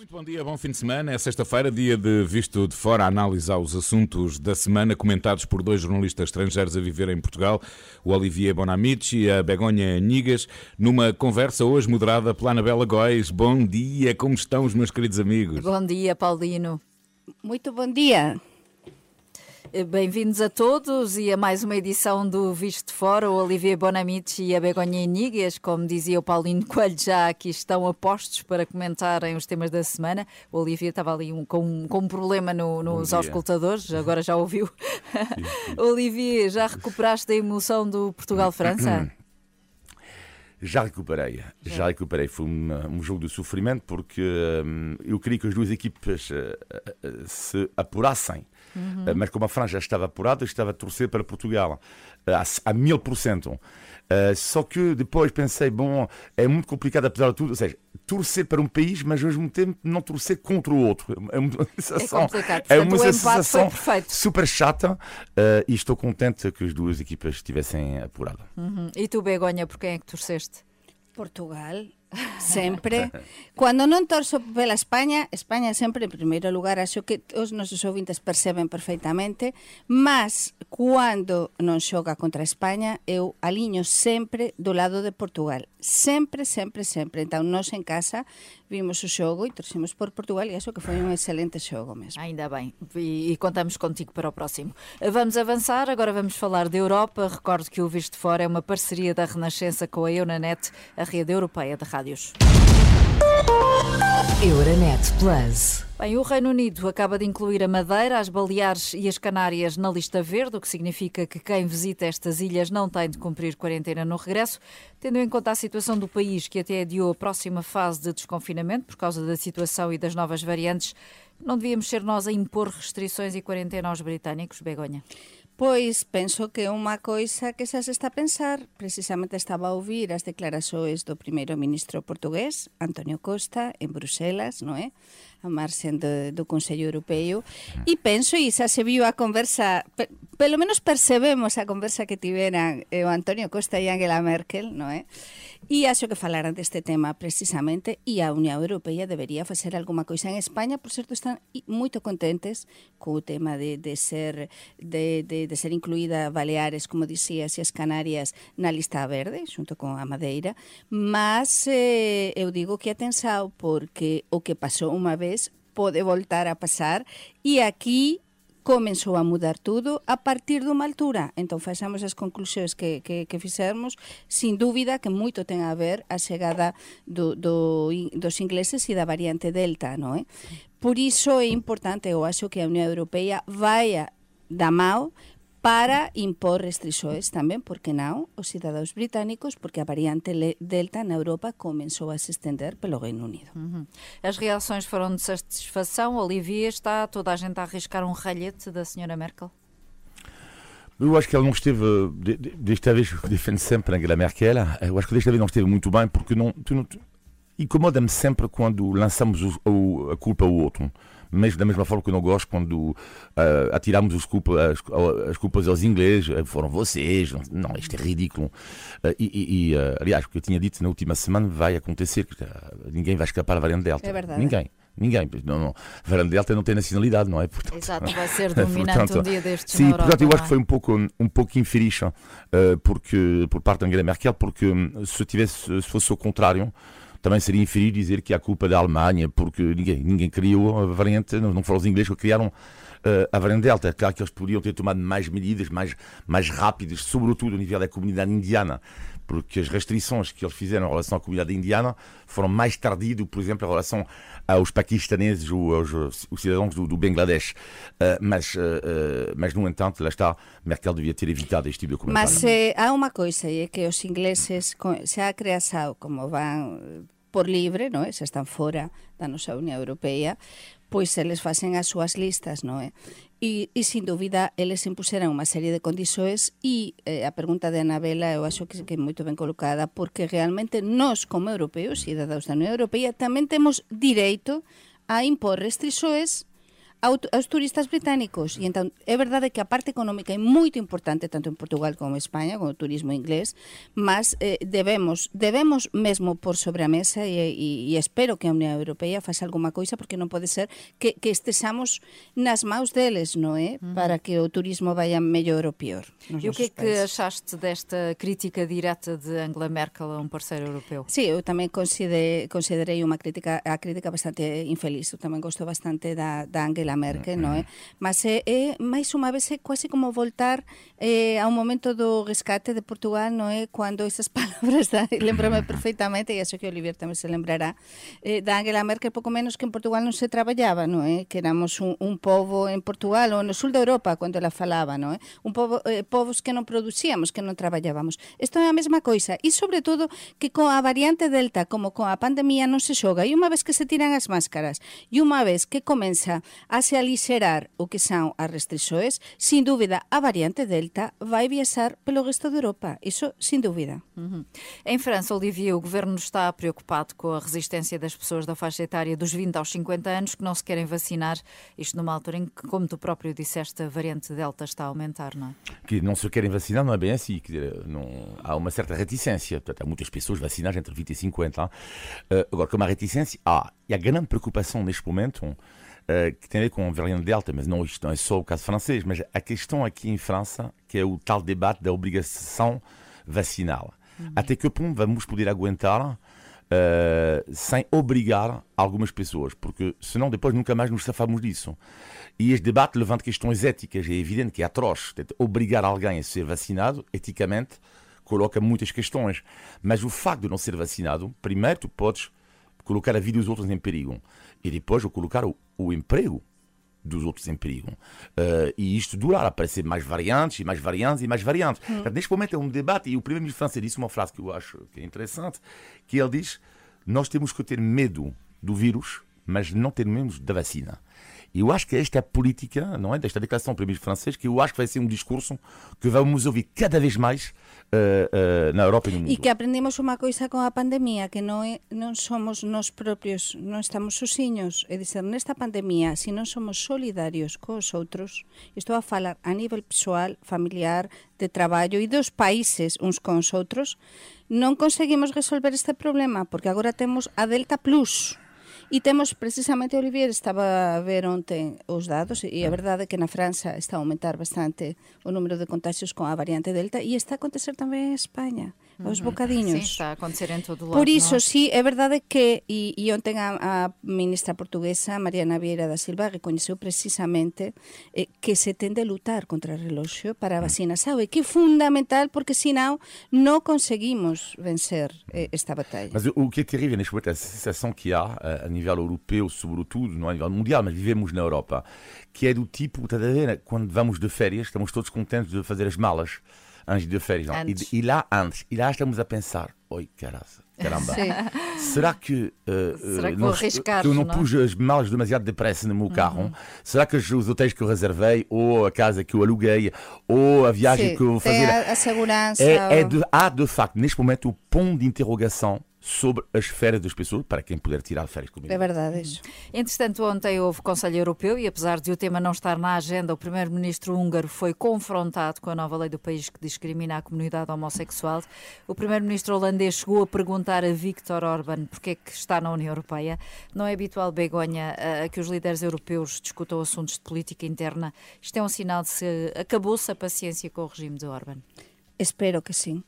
Muito bom dia, bom fim de semana. É sexta-feira, dia de Visto de Fora, a analisar os assuntos da semana, comentados por dois jornalistas estrangeiros a viver em Portugal, o Olivier Bonamici e a Begonha Nigas, numa conversa hoje moderada pela Anabela Góis. Bom dia, como estão os meus queridos amigos? Bom dia, Paulino. Muito bom dia. Eh, bem-vindos a todos e a mais uma edição do Visto de Fora. O Olivier Bonamici e a Begonha Inigas, como dizia o Paulino Coelho, já aqui estão apostos para comentarem os temas da semana. O Olivier estava ali um, com, com um problema no, nos auscultadores, agora já ouviu. Olivier, já recuperaste a emoção do Portugal-França? Já recuperei, já recuperei. Foi um, um jogo de sofrimento porque hum, eu queria que as duas equipas uh, uh, se apurassem Uhum. Mas como a França já estava apurada, estava a torcer para Portugal a, mil por cento. Só que depois pensei, bom, é muito complicado apesar de tudo, ou seja, torcer para um país, mas ao mesmo tempo não torcer contra o outro. É uma sensação, é, é uma sensação super chata uh, e estou contente que as duas equipas estivessem apuradas. Uhum. E tu, Begonha, por quem é que torceste? Portugal sempre. Cando non torso pela España, España sempre en primeiro lugar, acho que os nosos ouvintes perceben perfeitamente, mas cando non xoga contra España, eu aliño sempre do lado de Portugal. Sempre, sempre, sempre. Então, nós en casa vimos o xogo e torcemos por Portugal e acho que foi um excelente xogo mesmo. Ainda bem. E, e contamos contigo para o próximo. Vamos avançar, agora vamos falar da Europa. Recordo que o Visto Fora é uma parceria da Renascença com a Eunanet, a rede europeia de rádio rádios. Euronet Plus. Bem, o Reino Unido acaba de incluir a Madeira, as Baleares e as Canárias na lista verde, o que significa que quem visita estas ilhas não tem de cumprir quarentena no regresso, tendo em conta a situação do país, que até adiou a próxima fase de desconfinamento por causa da situação e das novas variantes. Não devíamos ser nós a impor restrições e quarentena aos britânicos, Begonha? Pois penso que é unha coisa que xa se está a pensar, precisamente estaba a ouvir as declaraxoes do primeiro ministro portugués, Antonio Costa, en Bruselas, non é? A marxen do, do Consello Europeo, e penso, e xa se viu a conversa, pelo menos percebemos a conversa que tiveran eh, o Antonio Costa e Angela Merkel, non é? Eh? E acho que falaran deste tema precisamente e a Unión Europea debería facer alguma coisa en España, por certo están moito contentes co tema de, de ser de, de, de ser incluída Baleares, como dixías, e as Canarias na lista verde, xunto con a Madeira, mas eh, eu digo que atensao porque o que pasou unha vez pode voltar a pasar e aquí comenzou a mudar tudo a partir dunha altura. Entón, faxamos as conclusións que, que, que fixermos, sin que moito ten a ver a chegada do, do, dos ingleses e da variante Delta, non é? Por iso é importante, eu acho que a Unión Europea vai da mao para impor restrições tamén, porque non, os cidadãos británicos, porque a variante Delta na Europa comenzou a se estender pelo Reino Unido. Uhum. As reações foram de satisfação. Olivia, está toda a gente a arriscar um ralhete da senhora Merkel? Eu acho que ela não esteve, desta vez defende sempre Angela Merkel, eu acho que desta vez não esteve muito bem, porque não, não incomoda-me sempre quando lançamos o, o, a culpa ao outro mas da mesma forma que eu não gosto quando uh, atiramos as culpas, as, as, culpas aos ingleses, eh, foram vocês, não, isto é ridículo. Uh, e, e uh, aliás, o que eu tinha dito na última semana vai acontecer, ninguém vai escapar à variante Delta. É verdade. Ninguém. Ninguém. Não, não. Variante Delta não tem nacionalidade, não é? Portanto, Exato, vai ser dominante portanto, um dia destes Sim, Europa, portanto, eu acho é? que foi um pouco, um pouco infeliz uh, porque, por parte da Angela Merkel, porque hum, se, tivesse, se fosse o contrário, também seria inferir dizer que a culpa da Alemanha, porque ninguém, ninguém criou a variante, não, não foram os ingleses que criaram uh, a variante Delta. Claro que eles poderiam ter tomado mais medidas, mais, mais rápidas, sobretudo a nível da comunidade indiana, porque as restrições que eles fizeram em relação à comunidade indiana foram mais tardias, por exemplo, em relação aos paquistaneses ou aos, cidadãos do, do Bangladesh. Uh, mas, uh, mas, no entanto, lá está, Merkel devia ter evitado este tipo de comentário. Mas eh, há uma coisa, é que os ingleses, xa a creação, como vão por libre, non é? Se están fora da nosa Unión Europea, pois eles facen as súas listas, non é? E, e sin dúbida, eles impuseran unha serie de condições e eh, a pregunta de Anabela eu acho que, que é moito ben colocada porque realmente nós, como europeos, cidadãos da Unión Europea, tamén temos direito a impor restrições aos turistas británicos. E entón, é verdade que a parte económica é moito importante tanto en Portugal como en España, con o turismo inglés, mas eh, debemos debemos mesmo por sobre a mesa e, e, e espero que a Unión Europea faça alguma coisa porque non pode ser que, que estesamos nas maus deles, non é? Para que o turismo vaya mellor ou pior. E o que é que achaste desta crítica direta de Angela Merkel a um parceiro europeu? Sí, eu tamén considerei, considerei unha crítica a crítica bastante infeliz. Eu tamén gosto bastante da, da Angela Angela Merkel, non é? Mas é, é máis unha vez eh, é quase como voltar eh, ao momento do rescate de Portugal, non é? Cando esas palabras, da, lembrame perfectamente, e acho que Olivier tamén se lembrará, eh, da Angela Merkel, pouco menos que en Portugal non se traballaba, non é? Que éramos un, un povo en Portugal, ou no sul da Europa, cando ela falaba, non é? Un povo, eh, povos que non producíamos, que non traballábamos. Isto é a mesma coisa, e sobre todo que coa variante delta, como coa pandemia, non se xoga, e unha vez que se tiran as máscaras, e unha vez que comeza a se alixerar o que son as restrições, sin dúbida, a variante Delta vai viaxar pelo resto de Europa. Iso, sin dúbida. Uhum. Em França, Olivier, o governo está preocupado com a resistência das pessoas da faixa etária dos 20 aos 50 anos que não se querem vacinar, isto numa altura em que, como tu próprio disseste, a variante Delta está a aumentar, não é? Que não se querem vacinar não é bem assim, que não, há uma certa reticência, portanto, há muitas pessoas vacinadas entre 20 e 50 anos. Uh, agora, como há reticência, há, e a grande preocupação neste momento, uh, que tem a ver com a variante Delta, mas não, isto não é só o caso francês, mas a questão aqui em França, que é o tal debate da obrigação vacinal. Uhum. Até que ponto vamos poder aguentar uh, sem obrigar algumas pessoas? Porque senão depois nunca mais nos safamos disso. E este debate levanta questões éticas. É evidente que é atroz. Obrigar alguém a ser vacinado, eticamente, coloca muitas questões. Mas o facto de não ser vacinado, primeiro tu podes colocar a vida dos outros em perigo. E depois colocar o, o emprego dos outros em perigo. Uh, e isto durar, aparecer mais variantes, e mais variantes, e mais variantes. Hum. neste momento é um debate, e o primeiro-ministro francês disse uma frase que eu acho que é interessante, que ele diz, nós temos que ter medo do vírus, mas não ter medo da vacina. E eu acho que esta é a política, não é? Desta declaração do primeiro-ministro francês, que eu acho que vai ser um discurso que vamos ouvir cada vez mais uh, uh, na Europa e no mundo. E que aprendemos unha coisa con a pandemia, que non, é, non somos nós propios, non estamos sozinhos. É dizer, nesta pandemia, se non somos solidarios cos outros, estou a falar a nivel pessoal, familiar, de traballo e dos países uns con os outros, non conseguimos resolver este problema, porque agora temos a Delta Plus, E temos precisamente, Olivier, estaba a ver onten os dados e a ah. verdade é que na França está a aumentar bastante o número de contagios con a variante Delta e está a acontecer tamén en España. Uh aos bocadiños. Sim, está a acontecer en todo lado. Por iso, no? sí, é verdade que, e, e ontem a, a ministra portuguesa, Mariana Vieira da Silva, recoñeceu precisamente eh, que se tende a lutar contra o reloxo para a vacina. Sabe que é fundamental porque, senão, non conseguimos vencer eh, esta batalha. Mas o que é terrível neste momento é a sensação que há a nível europeu, sobretudo, não a nível mundial, mas vivemos na Europa, que é do tipo, está a ver, quando vamos de férias, estamos todos contentes de fazer as malas antes de férias. E, e, lá antes, e lá estamos a pensar, oi caramba, caramba. será que, uh, será que, que eu não, não, pus as malas demasiado depressa no meu uhum. carro? Será que os hotéis que eu reservei, ou a casa que eu aluguei, ou a viagem Sim, que eu vou fazer... A, a segurança. É, é de, há de facto, neste momento, o ponto de interrogação sobre as férias das pessoas, para quem puder tirar férias comigo. É verdade isso. Entretanto, ontem houve Conselho Europeu e apesar de o tema não estar na agenda, o primeiro-ministro húngaro foi confrontado com a nova lei do país que discrimina a comunidade homossexual. O primeiro-ministro holandês chegou a perguntar a Viktor Orban porque é que está na União Europeia. Não é habitual, Begonha, que os líderes europeus discutam assuntos de política interna. Isto é um sinal de se acabou-se a paciência com o regime de Orban? Espero que sim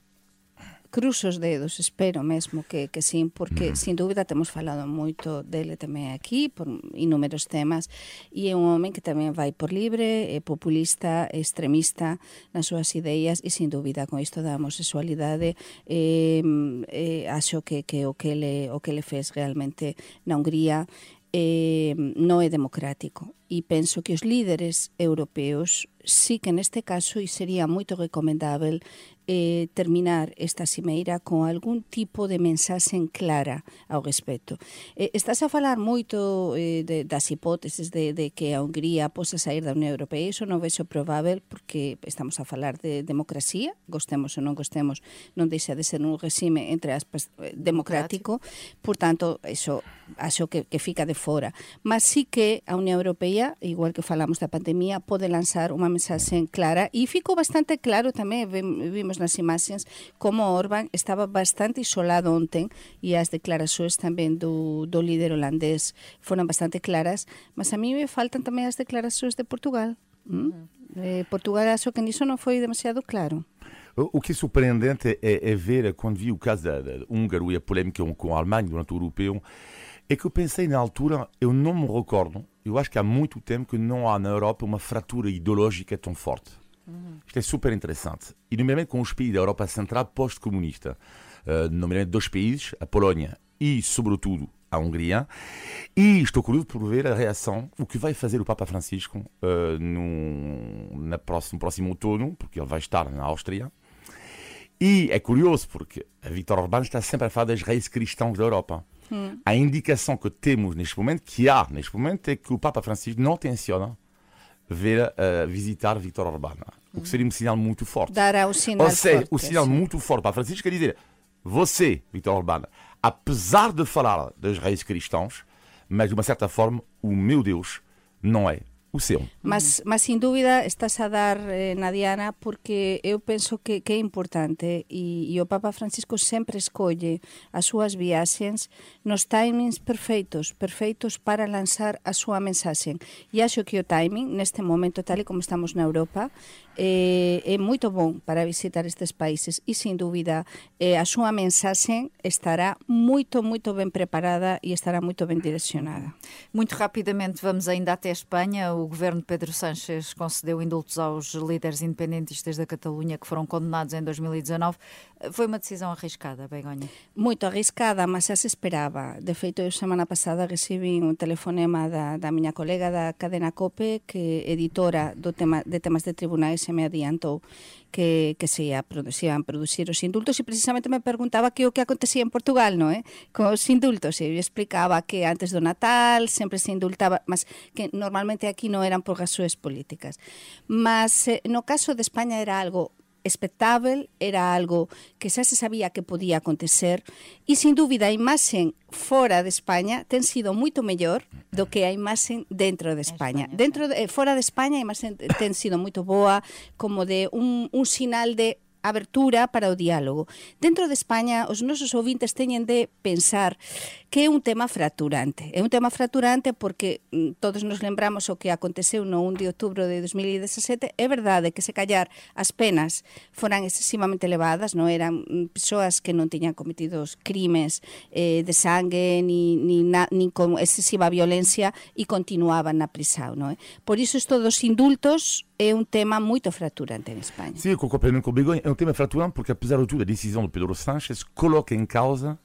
cruzo os dedos, espero mesmo que, que sim, porque mm. sin dúbida temos falado moito dele tamén aquí por inúmeros temas e é un home que tamén vai por libre, é populista, é extremista nas súas ideas e sin dúbida con isto da homosexualidade eh, eh, acho que, que o que le, o que le fez realmente na Hungría eh, non é democrático e penso que os líderes europeos sí que neste caso e sería moito recomendável eh, terminar esta cimeira con algún tipo de mensaxen clara ao respecto. Eh, estás a falar moito eh, de, das hipóteses de, de que a Hungría posa sair da Unión Europea, iso non vexo probável porque estamos a falar de democracia, gostemos ou non gostemos, non deixa de ser un regime entre aspas eh, democrático, por tanto, iso acho que, que fica de fora. Mas sí que a Unión Europea podia, igual que falamos da pandemia, pode lançar uma mensagem clara e ficou bastante claro também, vimos nas imagens, como Orbán estava bastante isolado ontem e as declarações também do, do líder holandês foram bastante claras, mas a mim me faltam também as declarações de Portugal. Hum? Eh, Portugal acho que nisso não foi demasiado claro. O que é surpreendente é, é ver, quando vi o caso da, da húngaro e a polémica com a Alemanha durante o europeu, é que eu pensei na altura, eu não me recordo, eu acho que há muito tempo que não há na Europa uma fratura ideológica tão forte. Uhum. Isto é super interessante. E, nomeadamente, com os países da Europa Central pós-comunista, uh, nomeadamente dois países, a Polónia e, sobretudo, a Hungria. E estou curioso por ver a reação, o que vai fazer o Papa Francisco uh, no, na próximo, próximo outono, porque ele vai estar na Áustria. E é curioso porque a Vítor Orbán está sempre a falar das reis cristãos da Europa. Hum. A indicação que temos neste momento, que há neste momento, é que o Papa Francisco não tenciona ver uh, visitar Vítor Orbán. O que seria um sinal muito forte. Dará o sinal Ou seja, forte, o sinal muito forte para Francisco quer dizer, você, Vítor Orbán, apesar de falar das reis cristãos, mas de uma certa forma, o meu Deus não é o seu. Mas, mas sin dúbida estás a dar eh, na Diana porque eu penso que, que é importante e, e o Papa Francisco sempre escolle as súas viaxes nos timings perfeitos, perfeitos para lanzar a súa mensaxe. E acho que o timing, neste momento, tal e como estamos na Europa, eh, é moito bom para visitar estes países e, sin dúbida, eh, a súa mensaxe estará moito, moito ben preparada e estará moito ben direcionada. Muito rapidamente, vamos ainda até a Espanha. O governo de Pedro Sánchez concedeu indultos aos líderes independentistas da Catalunha que foram condenados em 2019. Foi uma decisão arriscada, Begonha? Moito arriscada, mas xa se esperaba. De feito, eu semana pasada recibi un telefonema da, da miña colega da cadena COPE que editora do tema, de temas de tribunais se me adiantou que, que se, ia, se iban producir os indultos e precisamente me perguntaba que o que acontecía en Portugal, non é? Eh, con os indultos, e eu explicaba que antes do Natal sempre se indultaba, mas que normalmente aquí non eran por gasúes políticas. Mas eh, no caso de España era algo expectável, era algo que xa se sabía que podía acontecer e sin dúbida a imaxen fora de España ten sido moito mellor do que a imaxen dentro de España. España dentro de, fora de España a imaxen ten sido moito boa, como de un, un sinal de abertura para o diálogo. Dentro de España, os nosos ouvintes teñen de pensar que é un tema fracturante. É un tema fracturante porque mm, todos nos lembramos o que aconteceu no 1 de outubro de 2017. É verdade que se callar as penas foran excesivamente elevadas, non eran mm, persoas que non tiñan cometido crimes eh, de sangue ni, ni, na, ni con excesiva violencia e continuaban na prisão. Non é? Por iso isto dos indultos é um tema muito fraturante em Espanha. Sim, eu concordo com o Begonha. É um tema fraturante porque, apesar de tudo, a decisão de Pedro Sánchez coloca em causa,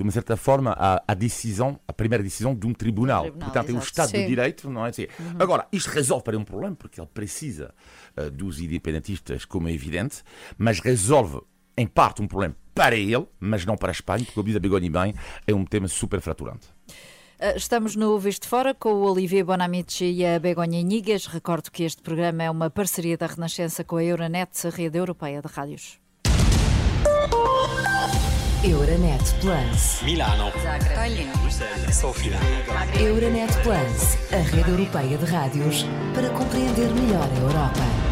de uma certa forma, a, a decisão, a primeira decisão de um tribunal. tribunal Portanto, é o Estado Sim. de Direito, não é? Assim. Uhum. Agora, isto resolve para um problema, porque ele precisa uh, dos independentistas, como é evidente, mas resolve, em parte, um problema para ele, mas não para a Espanha, porque, como diz a Begonha bem, é um tema super fraturante. Ah, estamos no Visto Fora com o Olivier Bonamici e a Begonha Inigas. Recordo que este programa é uma parceria da Renascença com a Euronet, a rede europeia de rádios. Euronet Plus. Milano. Zagreb. Bruxelas. Sofia. Euronet Plus, a rede europeia de rádios para compreender melhor a Europa.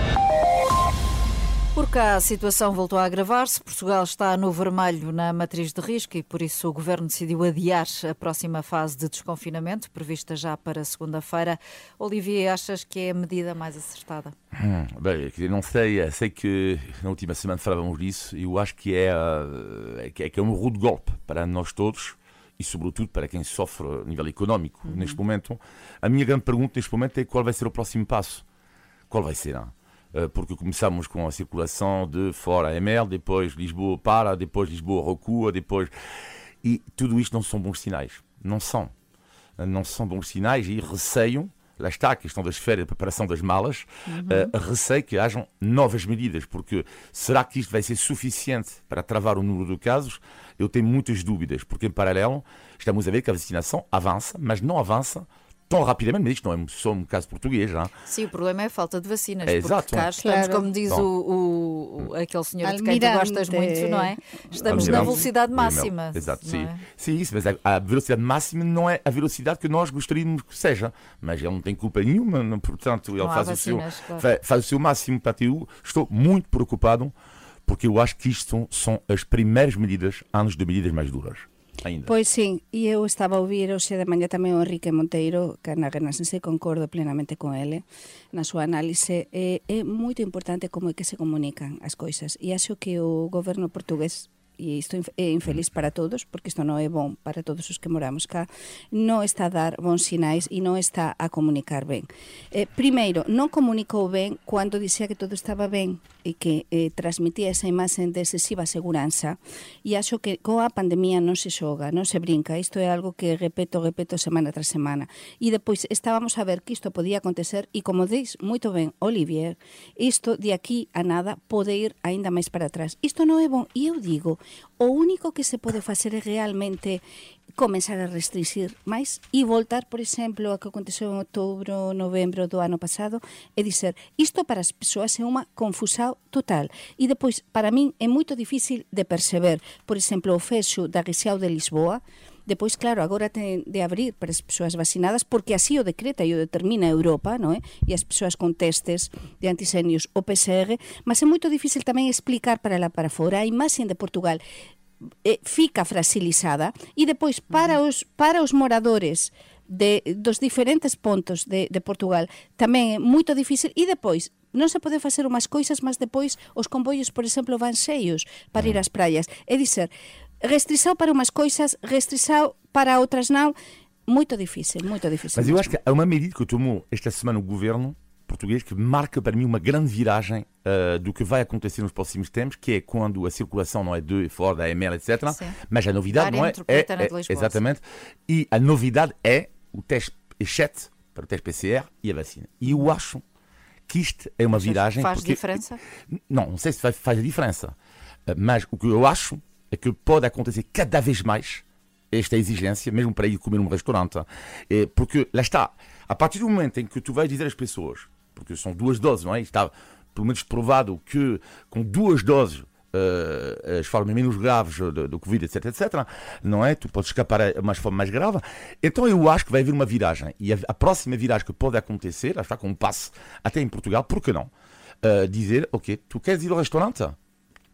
Por cá a situação voltou a agravar-se. Portugal está no vermelho na matriz de risco e por isso o governo decidiu adiar a próxima fase de desconfinamento, prevista já para segunda-feira. Olivier, achas que é a medida mais acertada? Hum, bem, não sei, sei que na última semana falávamos disso e eu acho que é, é, que é um rude golpe para nós todos e sobretudo para quem sofre a nível económico uhum. neste momento. A minha grande pergunta neste momento é qual vai ser o próximo passo? Qual vai ser? Não? Eh, porque começamos com a circulação de fora ML, depois Lisboa para, depois Lisboa recua, depois. E tudo isto não são bons sinais. Não são. Não são bons sinais e receio, lá está a questão das férias, a preparação das malas, uhum. uh, receio que hajam novas medidas, porque será que isto vai ser suficiente para travar o número de casos? Eu tenho muitas dúvidas, porque em paralelo estamos a ver que a vacinação avança, mas não avança tão rapidamente, mas isto não é só um caso português. Não? Sim, o problema é a falta de vacinas. É, porque exato. cá estamos, Claro. como diz o, o- aquele senhor de quem tu Almirante. gostas muito, não é? Estamos na Almirante. velocidade Sim, máxima. Exato, sim. é? Sim, isso, mas a, a velocidade máxima não é a velocidade que nós gostaríamos que seja. Mas ele não tem culpa nenhuma, portanto, ele faz o, seu, vacinas, claro. fa- faz o seu máximo para eu Estou muito preocupado porque eu acho que isto são, são as primeiras medidas antes de medidas mais duras. Ainda. Pois sim, e eu estaba a ouvir hoxe de mañá tamén o Enrique Monteiro, que na Renascense concordo plenamente con ele, na súa análise, é, é moito importante como é que se comunican as coisas. E acho que o goberno portugués e isto é infeliz para todos, porque isto non é bon para todos os que moramos cá, non está a dar bons sinais e non está a comunicar ben. Eh, primeiro, non comunicou ben cando dixía que todo estaba ben e que eh, transmitía esa imaxe de excesiva seguranza e acho que coa pandemia non se xoga, non se brinca. Isto é algo que repeto, repeto semana tras semana. E depois estábamos a ver que isto podía acontecer e como dís moito ben Olivier, isto de aquí a nada pode ir aínda máis para atrás. Isto non é bon e eu digo o único que se pode facer é realmente comenzar a restringir máis e voltar, por exemplo, a que aconteceu en outubro, novembro do ano pasado e dizer, isto para as persoas é unha confusao total e depois, para min, é moito difícil de perceber, por exemplo, o fecho da Guisao de Lisboa Depois, claro, agora ten de abrir para as persoas vacinadas porque así o decreta e o determina a Europa, non é? E as persoas con testes de antisenios o PCR, mas é moito difícil tamén explicar para lá para fora a imaxe de Portugal eh, fica fragilizada e depois para os para os moradores de dos diferentes pontos de, de Portugal tamén é moito difícil e depois non se pode facer umas coisas, mas depois os comboios, por exemplo, van cheios para ir ás praias. É dizer, restrição para umas coisas, restrição para outras não, muito difícil, muito difícil. Mas eu mesmo. acho que há uma medida que tomou esta semana o governo português que marca para mim uma grande viragem uh, do que vai acontecer nos próximos tempos, que é quando a circulação não é de fora da ML, etc. Sim. Mas a novidade Área não é, é, é- exatamente. E a novidade é o teste exceto para o teste PCR e a vacina. E eu acho que isto é uma viragem Faz porque- diferença? não, não sei se faz a diferença, Uh, mas o que eu acho é que pode acontecer cada vez mais esta exigência, mesmo para ir comer num restaurante. Eh, Porque lá está, a partir do momento em que tu vais dizer às pessoas, porque são duas doses, não é? Está pelo menos provado que com duas doses eh, as formas menos graves do, Covid, etc, etc, não é? Tu podes escapar a uma forma mais grave. Então eu acho que vai haver uma viragem. E a, a próxima viragem que pode acontecer, está com um passo até em Portugal, por que não? Eh, dizer, ok, tu queres ir ao restaurante?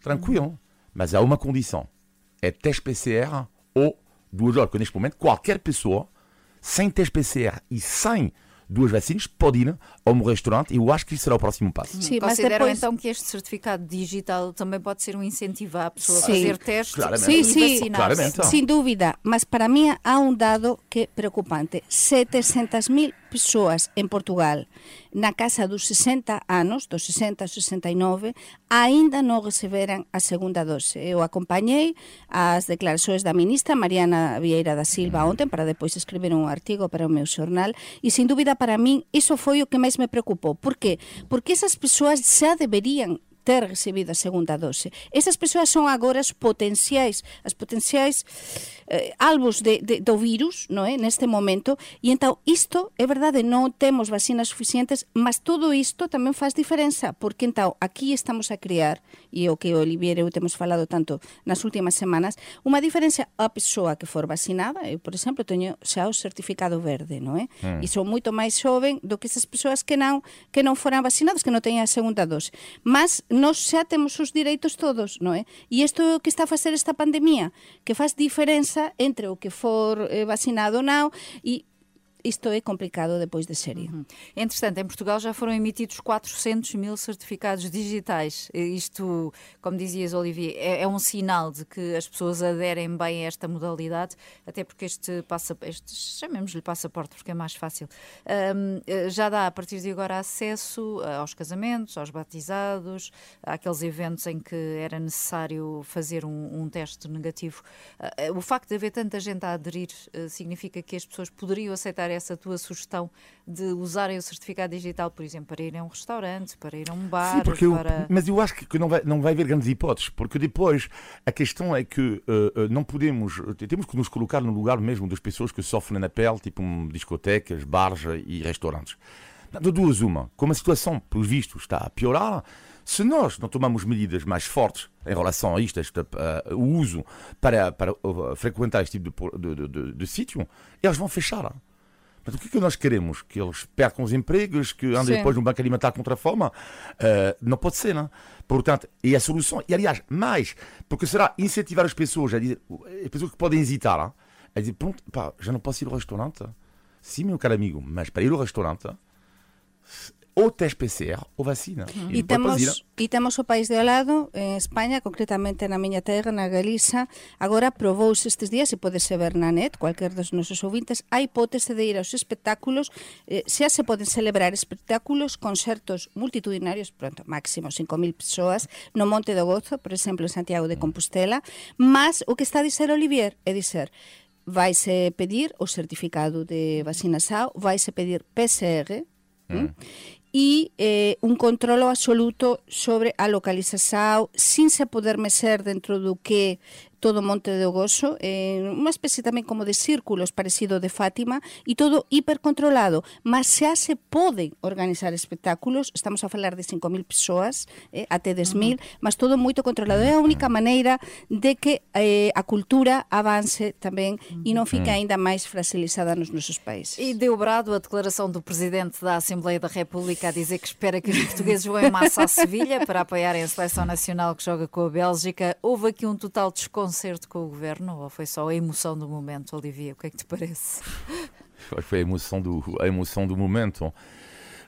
Tranquilo. Mas há uma condição. É teste PCR ou duas horas. Porque neste momento, qualquer pessoa, sem teste PCR e sem duas vacinas, pode ir ao meu restaurante e eu acho que isso será o próximo passo. Sim, mas Consideram depois... então que este certificado digital também pode ser um incentivo à pessoa a Sim. fazer testes Claramente. e Sim, sim. vacinar-se? Claramente. Sin dúvida, mas para mí há un dado que é preocupante. 700.000 persoas en Portugal na casa dos 60 anos, dos 60 aos 69, aínda non receberan a segunda dose. Eu acompañei as declarações da ministra Mariana Vieira da Silva ontem para depois escrever un artigo para o meu xornal e sin dúbida para min iso foi o que máis me preocupou. Por qué? Porque esas persoas xa deberían ter recibido a segunda dose. Esas persoas son agora as potenciais, as potenciais eh, alvos de, de, do vírus, non é? Neste momento, e então isto, é verdade, non temos vacinas suficientes, mas todo isto tamén faz diferenza, porque então aquí estamos a crear, e é o que o Olivier e eu temos falado tanto nas últimas semanas, unha diferenza a persoa que for vacinada, eu, por exemplo, teño xa o certificado verde, non é? E son moito máis xoven do que esas persoas que non que non foran vacinadas, que non teñan a segunda dose. Mas nós xa temos os direitos todos, non é? E isto é o que está a facer esta pandemia, que faz diferenza entre o que for eh, vacinado non e isto é complicado depois de serie. Entretanto, em Portugal já foram emitidos 400 mil certificados digitais. Isto, como dizias, Olivier, é, é um sinal de que as pessoas aderem bem a esta modalidade, até porque este passaporte, chamemos-lhe passaporte porque é mais fácil, eh, já dá a partir de agora acesso eh, aos casamentos, aos batizados, àqueles eventos em que era necessário fazer um, um teste negativo. Eh, O facto de haver tanta gente a aderir eh, significa que as pessoas poderiam aceitar essa tua sugestão de usarem o certificado digital, por exemplo, para ir a um restaurante, para ir a um bar. Sim, para... eu, mas eu acho que não vai, não vai haver grandes hipóteses, porque depois a questão é que uh, não podemos, temos que nos colocar no lugar mesmo das pessoas que sofrem na pele, tipo um, discotecas, bares e restaurantes. De duas, uma, como a situação, pelos vistos, está a piorar, se nós não tomamos medidas mais fortes em relação a isto, este, uh, o uso para, para uh, frequentar este tipo de, de, de, de sítio, eles vão fechar. Mas o que é que nós queremos? Que eles percam os empregos, que andem Sim. depois no banco alimentar contra a fome? Uh, não pode ser, não? Portanto, e a solução, e aliás, mais, porque será incentivar as pessoas, a dizer, as pessoas que podem hesitar, a dizer, pronto, pá, já não posso ir ao restaurante? Sim, meu caro amigo, mas para ir ao restaurante, ou teste PCR ou vacina. Uhum. E, temos, e temos o país de ao lado, en España, concretamente na miña terra, na Galiza, agora probouse estes días, e podese ver na net, cualquier dos nosos ouvintes, a hipótese de ir aos espectáculos, eh, xa se poden celebrar espectáculos, concertos multitudinarios, pronto, máximo 5.000 persoas, no Monte do Gozo, por exemplo, en Santiago de Compostela, mas o que está a dizer Olivier é dizer, vaise pedir o certificado de vacinação, vaise pedir PCR, Mm e eh, un controlo absoluto sobre a localización sin se poder meser dentro do que todo Monte de Ogoso, eh, unha especie tamén como de círculos parecido de Fátima, e todo hipercontrolado, mas xa se poden organizar espectáculos, estamos a falar de 5.000 persoas, eh, até 10.000, uh -huh. mas todo moito controlado. É a única maneira de que eh, a cultura avance tamén uh -huh. e non fique aínda máis fragilizada nos nosos países. E deu brado a declaração do Presidente da Assembleia da República a dizer que espera que os portugueses vão em massa a Sevilha para apoiarem a Seleção Nacional que joga com a Bélgica. Houve aqui um total desconcerto concerto com o governo ou foi só a emoção do momento, Olivia? O que é que te parece? Foi a emoção do, a emoção do momento.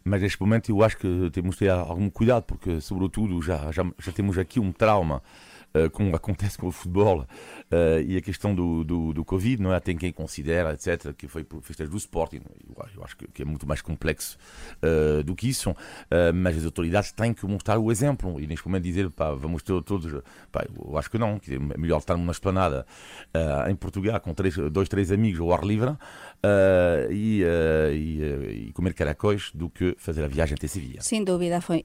Mas neste momento eu acho que temos que ter algum cuidado, porque, sobretudo, já, já, já temos aqui um trauma como acontece com o futebol uh, e a questão do, do, do, Covid, não é? Tem quem considera, etc., que foi por festas do Sporting. Eu, acho que, é muito mais complexo uh, do que isso, mas as autoridades têm que mostrar o exemplo e neste momento dizer, pá, vamos ter todos. Pá, eu acho que não, que é melhor estar numa esplanada em Portugal com três, dois, três amigos ao ar livre e, e, e comer caracóis do que fazer a viagem até Sevilha. Sem dúvida, foi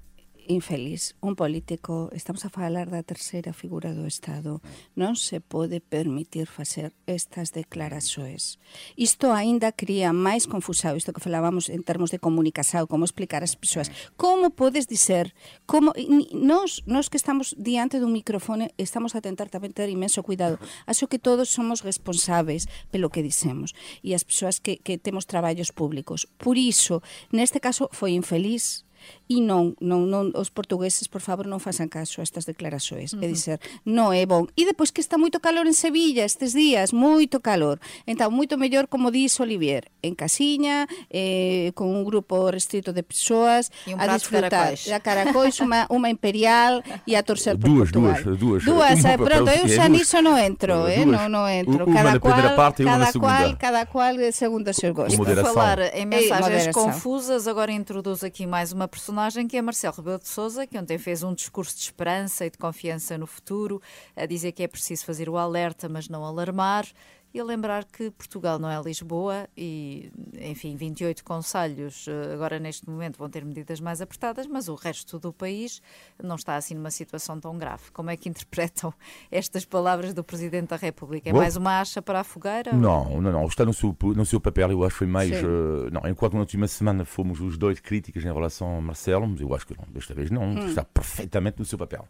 infeliz, un político, estamos a falar da terceira figura do Estado, non se pode permitir facer estas declaraxoes. Isto aínda cría máis confusao, isto que falábamos en termos de comunicação, como explicar ás persoas. Como podes dizer, como nós, nós que estamos diante dun microfone, estamos a tentar tamén ter imenso cuidado. Acho que todos somos responsáveis pelo que dicemos e as persoas que, que temos traballos públicos. Por iso, neste caso foi infeliz, e non, non, non os portugueses, por favor, non façan caso a estas declarações. Uh -huh. É dizer, non é bon. E depois que está moito calor en Sevilla estes días, moito calor. Entón, moito mellor, como dís Olivier, en casiña, eh, con un grupo restrito de persoas, un a disfrutar a caracóis, unha, unha imperial e a torcer por duas, Portugal. Duas, duas. Duas, eh, pronto, eu xa niso non entro, eh, non, non entro. Cada cual, parte cada cual, cada cual, segundo os seus gostos. E por falar em mensagens confusas, agora introduz aqui mais uma personagem que é Marcelo Rebelo de Sousa, que ontem fez um discurso de esperança e de confiança no futuro, a dizer que é preciso fazer o alerta, mas não alarmar. E a lembrar que Portugal não é Lisboa e, enfim, 28 conselhos eh, agora neste momento vão ter medidas mais apertadas, mas o resto do país não está assim numa situação tão grave. Como é que interpretam estas palavras do Presidente da República? É Bom, mais uma acha para a fogueira? Não, não, não. Está no seu, no seu papel, eu acho que foi mais. Uh, não, enquanto na última semana fomos os dois críticos em relação a Marcelo, mas eu acho que não, desta vez não. Hum. Está perfeitamente no seu papel.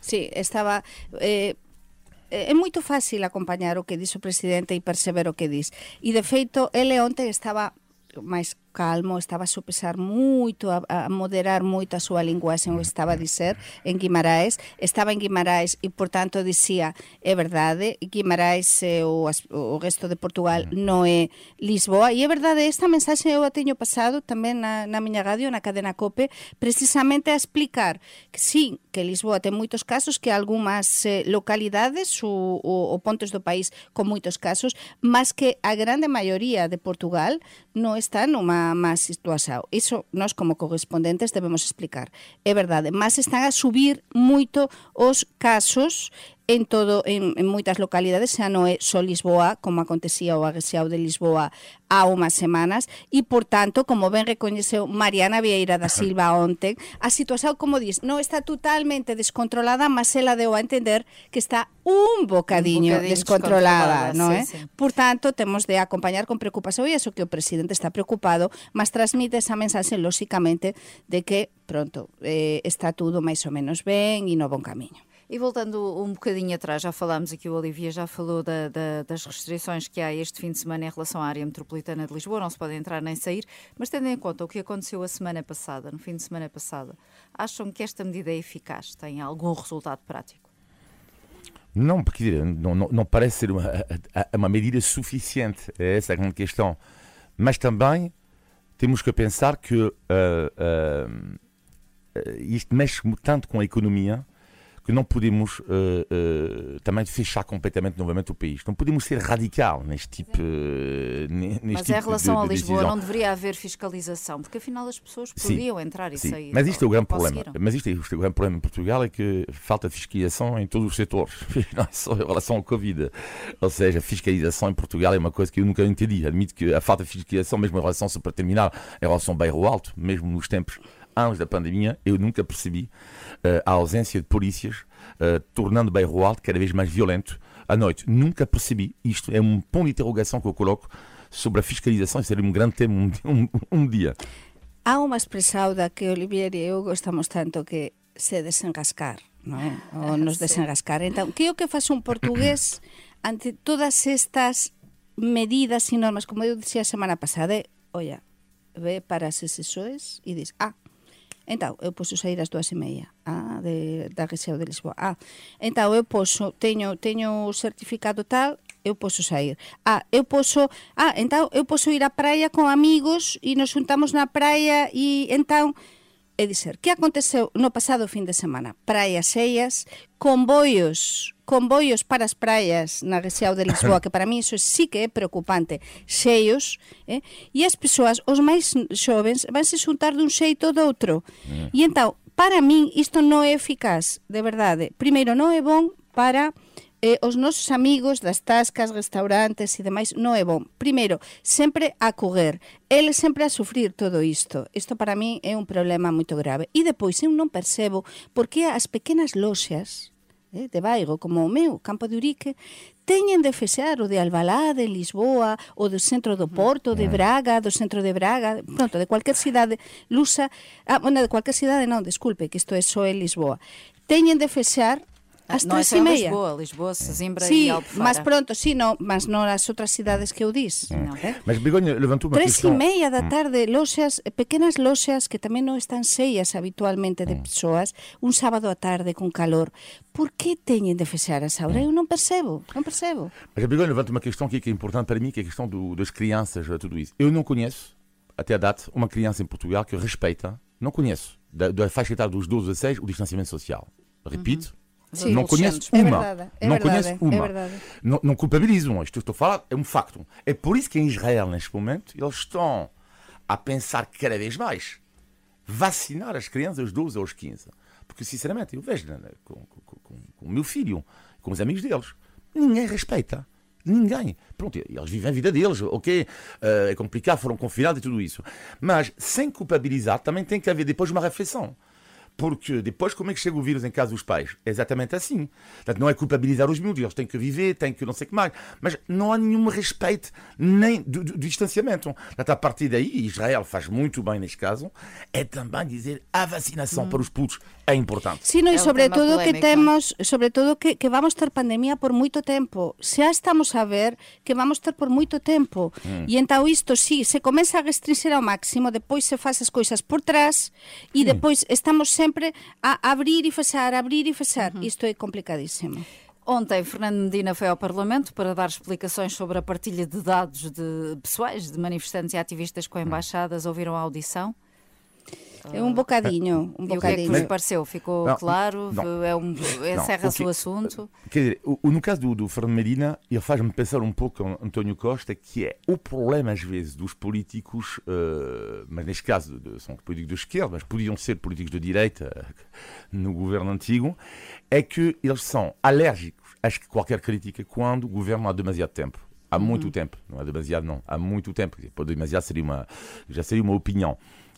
Sim, estava. Eh, Eh, é moito fácil acompañar o que dixo o presidente e perceber o que diz. E de feito, ele onte estaba máis calmo, estaba a sopesar moito, a, a moderar moito a súa linguaxe o estaba a dizer en Guimarães, estaba en Guimarães e, por tanto, dicía, é verdade, Guimarães eh, o, o resto de Portugal mm. non é Lisboa, e é verdade, esta mensaxe eu a teño pasado tamén na, na miña radio, na cadena COPE, precisamente a explicar que sí, que Lisboa ten moitos casos, que algunhas eh, localidades ou, ou, ou pontos do país con moitos casos, mas que a grande maioría de Portugal non está numa máis situación. Iso nós como correspondentes debemos explicar. É verdade, mas están a subir moito os casos en todo en, en moitas localidades, xa non é só Lisboa, como acontecía o agresiao de Lisboa há unhas semanas, e, por tanto, como ben recoñeceu Mariana Vieira da Silva onte, a situación, como dis, non está totalmente descontrolada, mas ela deu a entender que está un bocadiño, un bocadiño descontrolada, No, non é? Sí, eh? sí. Por tanto, temos de acompañar con preocupación, e iso que o presidente está preocupado, mas transmite esa mensaxe, lóxicamente, de que pronto eh, está tudo máis ou menos ben e no bon camiño. E voltando um bocadinho atrás, já falámos aqui, o Olivia já falou da, da, das restrições que há este fim de semana em relação à área metropolitana de Lisboa, não se pode entrar nem sair, mas tendo em conta o que aconteceu a semana passada, no fim de semana passada, acham que esta medida é eficaz? Tem algum resultado prático? Não, porque não, não, não parece ser uma, uma medida suficiente, é essa a grande questão. Mas também temos que pensar que uh, uh, isto mexe tanto com a economia que não podemos uh, uh, também fechar completamente novamente o país. Não podemos ser radical neste tipo, uh, neste Mas tipo em relação de, de a Lisboa decisão. não deveria haver fiscalização, porque afinal as pessoas podiam sim, entrar e sim. sair. Mas isto é o grande problema. Mas isto é, isto é o grande problema em Portugal é que falta fiscalização em todos os setores, não é só em relação ao Covid. Ou seja, fiscalização em Portugal é uma coisa que eu nunca entendi. Admito que a falta de fiscalização, mesmo em relação, só para terminar, em relação ao bairro alto, mesmo nos tempos antes da pandemia, eu nunca percebi uh, a ausência de polícias, uh, tornando o bairro alto cada vez mais violento à noite. Nunca percebi. Isto é um ponto de interrogação que eu coloco sobre a fiscalização. Isso seria um grande tema um, um, um dia. Há uma expressão da que Olivier e eu gostamos tanto que se desenrascar, não é? Ou nos desenrascar. Então, que é o que faz um português ante todas estas medidas e normas, como eu dizia a semana passada, é, olha, ve para as SSOEs e diz, ah, Então, eu posso sair ás dúas e meia ah, de, da Região de Lisboa. Ah, então, eu posso, teño, teño o certificado tal, eu posso sair. Ah, eu posso, ah, então, eu posso ir á praia con amigos e nos juntamos na praia e então É dizer, que aconteceu no pasado fin de semana? Praias cheias, comboios, comboios para as praias na Rexao de Lisboa, que para mí iso sí que é preocupante, cheios, eh? e as persoas, os máis xovens, van se xuntar dun xeito ou do outro. Mm. E entao, para min isto non é eficaz, de verdade. Primeiro, non é bon para eh, os nosos amigos das tascas, restaurantes e demais non é bon. Primeiro, sempre a coger, eles sempre a sufrir todo isto. Isto para mí é un problema moito grave. E depois eu non percebo por que as pequenas loxas eh, de Baigo, como o meu, Campo de Urique, teñen de fexar o de Albalade, Lisboa, o do centro do Porto, de Braga, do centro de Braga, pronto, de cualquier cidade lusa, ah, bueno, de cualquier cidade non, desculpe, que isto é só en Lisboa. Teñen de fexar As não três é e meia. Lisboa, Lisboa, Sesimbra Sim, e Albufeira. mas pronto, sim, não, mas não as outras cidades que eu disse. Não. Mas Begonha levantou uma Três questão. e meia da tarde, loxas, pequenas loxas que também não estão cheias habitualmente de pessoas, um sábado à tarde com calor. Por que têm de fechar essa hora? Eu não percebo, não percebo. Mas a Begonha levanta uma questão que é, que é importante para mim, que é a questão do, das crianças, tudo isso. Eu não conheço, até a data, uma criança em Portugal que respeita, não conheço, da, da faixa etária dos 12 a 6, o distanciamento social. Repito, Sim, não conheço é uma. verdade, é não verdade, conheço uma. É. Não, não culpabilizo, isto estou a falar é um facto. É por isso que em Israel, neste momento, eles estão a pensar cada vez mais vacinar as crianças aos 12 aos 15. Porque, sinceramente, eu vejo né, com, com, com, com o meu filho, com os amigos deles, ninguém respeita. Ninguém. Pronto, eles vivem a vida deles, ok? Uh, é complicado, foram confinados e tudo isso. Mas, sem culpabilizar, também tem que haver depois uma reflexão. Porque depois, como é que chega o vírus em casa dos pais? É exatamente assim. Portanto, não é culpabilizar os miúdos, eles têm que viver, têm que não sei o que mais. Mas não há nenhum respeito nem do, do, do distanciamento. Portanto, a partir daí, Israel faz muito bem neste caso, é também dizer a vacinação hum. para os putos é importante. Sim, É e sobretudo que temos, sobretudo que, que vamos ter pandemia por moito tempo. Xa estamos a ver que vamos ter por moito tempo. E então isto sí, se comeza a restringir ao máximo, depois se faz as coisas por trás e depois estamos sempre a abrir e fechar, abrir e fechar. Isto é complicadísimo. Ontem, Fernando Medina foi ao Parlamento para dar explicações sobre a partilha de dados de pessoais, de manifestantes e ativistas com embaixadas. Ouviram a audição? É um bocadinho, um e o que é que bocadinho. vos pareceu? Ficou Não, claro? não. É um, encerra-se o o que- assunto? Quer dizer, o, no caso do, do Fernando Medina, ele faz-me pensar um pouco António Costa, que é o problema, às vezes, dos políticos, eh, mas neste caso de- são políticos de esquerda, mas podiam ser políticos de direita no governo antigo, é que eles são alérgicos a qualquer crítica quando o governo há demasiado tempo. Há muito tempo, não é demasiado, não, há muito tempo. Demasiado seria uma, já seria uma opinião.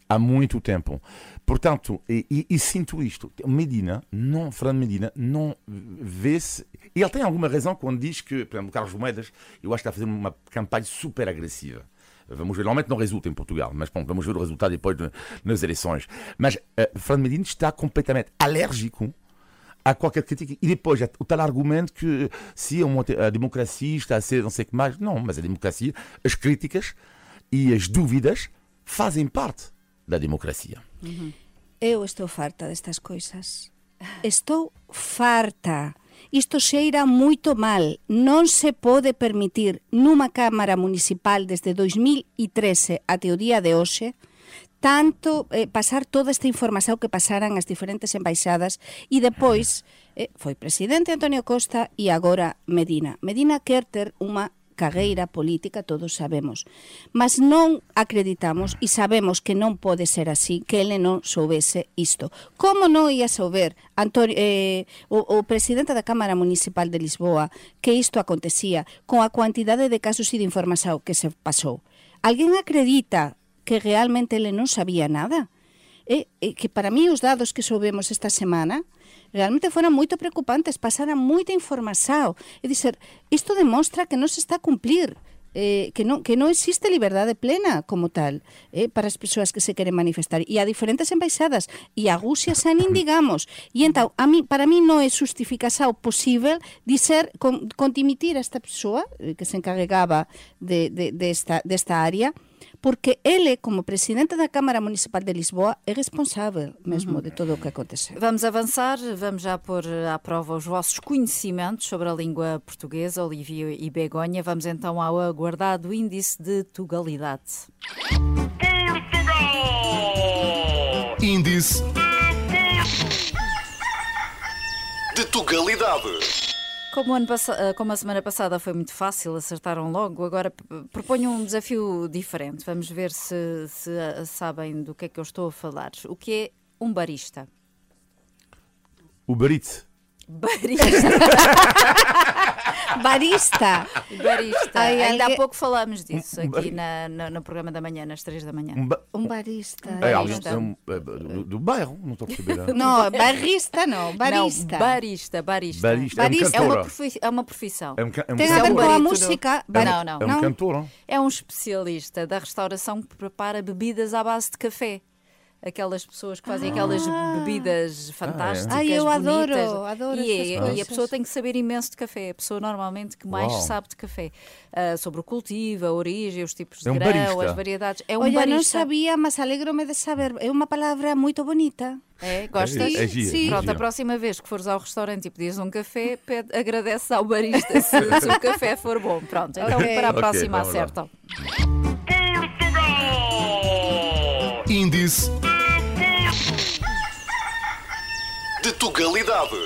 Há muito tempo. Portanto, e, e- e sinto isto. Medina, não, Fernando Medina, não vê-se. E ele tem alguma razão quando diz que, por exemplo, Carlos Moedas, eu acho que está fazer uma campanha super agressiva. Vamos ver, normalmente não resulta em Portugal, mas bom, vamos ver o resultado depois de- nas eleições. Mas uh, Fernando Medina está completamente alérgico a qualquer crítica. E depois o tal argumento que se uma- a democracia está a ser não sei o que mais. Não, mas a democracia, as críticas e as dúvidas fazem parte da democracia. Mm-hmm. Eu estou farta destas coisas. Estou farta. Isto xeira moito mal, non se pode permitir nunha Cámara Municipal desde 2013 até o día de hoxe tanto eh, pasar toda esta información que pasaran as diferentes embaixadas e depois eh, foi presidente Antonio Costa e agora Medina. Medina quer ter unha cagueira política, todos sabemos. Mas non acreditamos e sabemos que non pode ser así, que ele non soubese isto. Como non ia souber Antonio, eh, o, o presidente da Cámara Municipal de Lisboa que isto acontecía con a cuantidade de casos e de información que se pasou? Alguén acredita que realmente ele non sabía nada? é, é que para mí os dados que soubemos esta semana realmente foran moito preocupantes, pasaran moita información. É dizer, isto demostra que non se está a cumplir eh, que, non, que non existe liberdade plena como tal eh, para as persoas que se queren manifestar e a diferentes embaixadas e a Rusia xa nin digamos e entao, a mí, para mí non é justificasa o posible dizer con, con dimitir a esta persoa eh, que se encarregaba de, de, de esta, desta área porque ele, como presidente da Câmara Municipal de Lisboa, é responsável mesmo de todo o que aconteceu. Vamos avançar, vamos já pôr à prova os vossos conhecimentos sobre a língua portuguesa, Olivia e Begonha. Vamos então ao aguardado índice de tugalidade. Índice de Tugalidade. Como, ano eh, como a semana passada foi muito fácil, acertaram logo, agora proponho um desafio diferente. Vamos ver se, se, eh, sabem do que é que eu estou a falar. O que é um barista? O Baritz. Barista. Barista! barista. Ai, Ainda há alguém- pouco falámos disso Um- um aqui na, no, no programa da manhã, nas três da manhã. Um ba... Um barista. É, barista. um, é, do, do bairro, não estou a perceber. Não, barista não, barista. Não, barista, barista. Barista. Barista. É uma, cantora. profi- é uma profissão. É um, ca- é um Tem a é ver com a música? Não, Bari- não. É um não? cantor, não? É um especialista da restauração que prepara bebidas à base de café. Aquelas pessoas que fazem aquelas bebidas fantásticas. Ai, eu adoro, bonitas. adoro e, essas é- e a pessoa tem que saber imenso de café. A pessoa normalmente que mais Uau. sabe de café. Ah, sobre o cultivo, a origem, os tipos de É um grão, barista. as variedades. É um Olha, barista. não sabia, mas alegro-me de saber. É uma palavra muito bonita. É, gostas? É, é Sim. é Pronto, a próxima vez que fores ao restaurante e pedires um café, pede, agradece ao barista se, se o café for bom. Pronto, então Ok. para a próxima vamos lá. acertam. Índice de Tugalidade.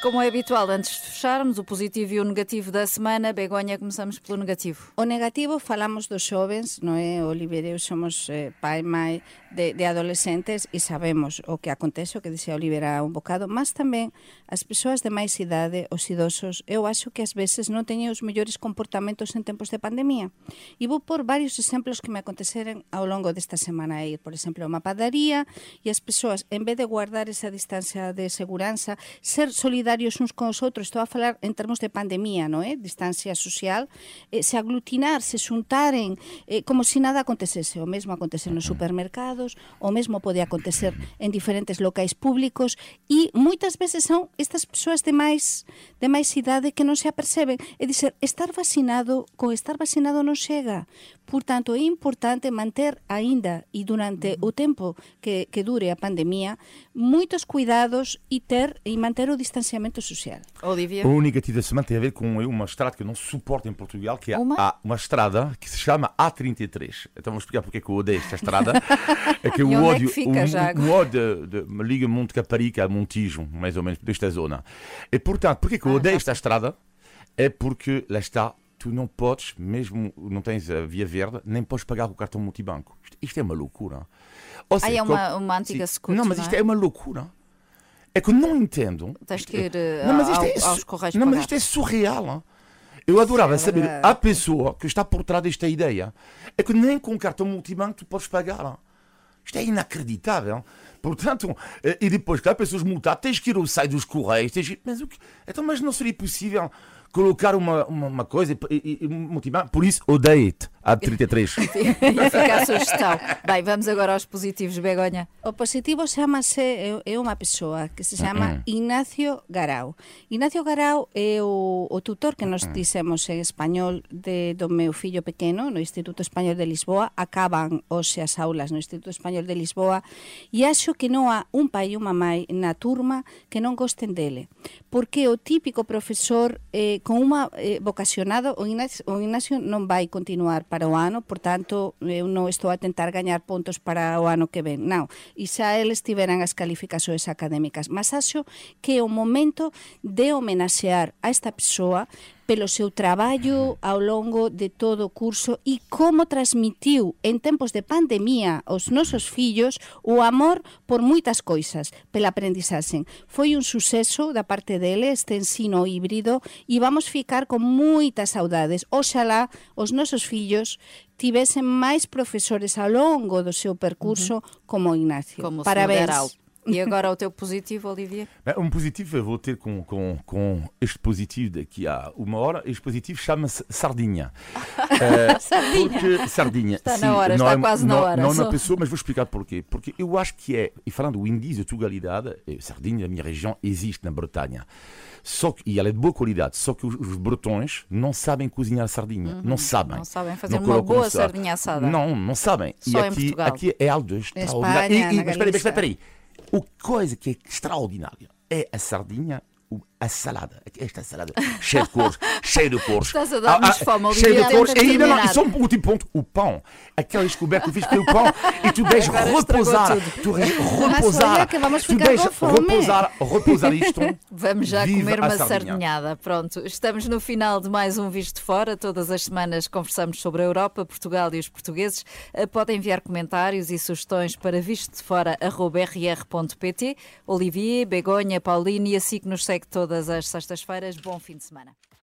Como é habitual, antes de fecharmos o positivo e o negativo da semana, Begonha, começamos pelo negativo. O negativo falamos dos xovens, non é? Oliver e eu somos eh, pai e mai de, de adolescentes e sabemos o que acontece, o que dixe Olivera un bocado, mas tamén as persoas de máis idade, os idosos, eu acho que ás veces non teñen os mellores comportamentos en tempos de pandemia. E vou por varios exemplos que me aconteceren ao longo desta semana. Ir, por exemplo, a unha padaría e as persoas, en vez de guardar esa distancia de seguranza, ser solidarios uns con os outros, estou a falar en termos de pandemia, non é? Eh? Distancia social, eh, se aglutinar, se xuntaren, eh, como se si nada acontecese. O mesmo acontece no supermercado, supermercados, o mesmo pode acontecer en diferentes locais públicos e moitas veces son estas persoas de máis de máis idade que non se aperceben. É dizer, estar vacinado, con estar vacinado non chega. Por tanto, é importante manter aínda e durante o tempo que, que dure a pandemia moitos cuidados e ter e manter o distanciamento social. Olivia? Olivia? O negativo da semana tem a ver com uma estrada que eu não suporto em Portugal, que é Uma? A, uma estrada que se chama A33. Então vou explicar porque é que eu odeio esta estrada. é que E o é ódio, que fica, o, o ódio liga Monte Caparica a Montijo, mais ou menos, desta zona. E portanto, porque é que eu Ah, odeio esta estrada? É porque lá está, tu não podes, mesmo não tens a via verde, nem podes pagar o cartão multibanco. Isto, isto é uma loucura. Ou Ah, seja, é uma, uma antiga Sim. scoot, Não, mas isto é? é uma loucura. É que eu não entendo. Tens que ir eh, Não, mas ao- isto é, aos correios não, mas isto é surreal. Eu adorava é saber a pessoa que está por trás desta ideia. É que nem com cartão multibanco tu podes pagar. Isto é inacreditável. Portanto, eh, e depois há pessoas multadas, tens que ir ao site dos correios. Tens que... mas, o que... então, mas não seria possível colocar uma, uma, uma coisa e, e, motivar. Por isso, odeia-te. a 33. e fica a sugestão. Bem, vamos agora aos positivos, Begonha. O positivo chamase, é uma pessoa que se chama Ignacio Garau. Ignacio Garau é o, o tutor que nos dissemos en español de, do meu fillo pequeno no Instituto Español de Lisboa. Acaban hoxe as aulas no Instituto Español de Lisboa e acho que non há un pai e unha mãe na turma que non gosten dele. Porque o típico profesor eh, eh, con unha eh, vocacionado o Ignacio, o Ignacio non vai continuar para o ano, por tanto eu non estou a tentar gañar puntos para o ano que ven, non, e xa eles tiveran as calificacións académicas, mas acho que é o momento de homenaxear a esta persoa pelo seu traballo ao longo de todo o curso e como transmitiu en tempos de pandemia aos nosos fillos o amor por moitas coisas, pela aprendizaxe. Foi un suceso da parte dele este ensino híbrido e vamos ficar con moitas saudades. Oxalá os nosos fillos tivesen máis profesores ao longo do seu percurso uh -huh. como Ignacio. Como Parabéns. E agora o teu positivo, Olivia? Um positivo, eu vou ter com, com, com este positivo daqui a uma hora. Este positivo chama-se Sardinha. Eh, Sardinha. Porque, sardinha. Está sim, na hora, não está é- quase na não, hora, Não é só. uma pessoa, mas vou explicar porquê. Porque eu acho que é, e falando do índice de tugalidade, eh, Sardinha, a minha região, existe na Bretanha. Só que, e ela é de boa qualidade, só que os, os bretões não sabem cozinhar sardinha. Não sabem. Uhum. Não sabem fazer uma colocam boa sardinha assada. Não, não sabem. Só e aqui, aqui é algo extraordinário. Espanha, E- e- na mas espera aí, espera aí. O coisa que é extraordinária é a sardinha, a salada. Esta salada cheia de cores, cheia de cores. Estás a dar-nos Ah, ah, fome, Cheia de cores. E ainda não, e só um último ponto. O pão. Aquela descoberta que eu fiz pelo pão e tu deixas repousar. Tu repousar. tu deixas repousar, repousar isto. Vamos já Viva comer uma sardinha. sardinhada. Pronto, estamos no final de mais um Visto Fora. Todas as semanas conversamos sobre a Europa, Portugal e os portugueses. Eh, Podem enviar comentários e sugestões para vistodefora.rr.pt. Olivier, Begonha, Pauline e assim que nos segue todas as sextas-feiras. Bom fim de semana.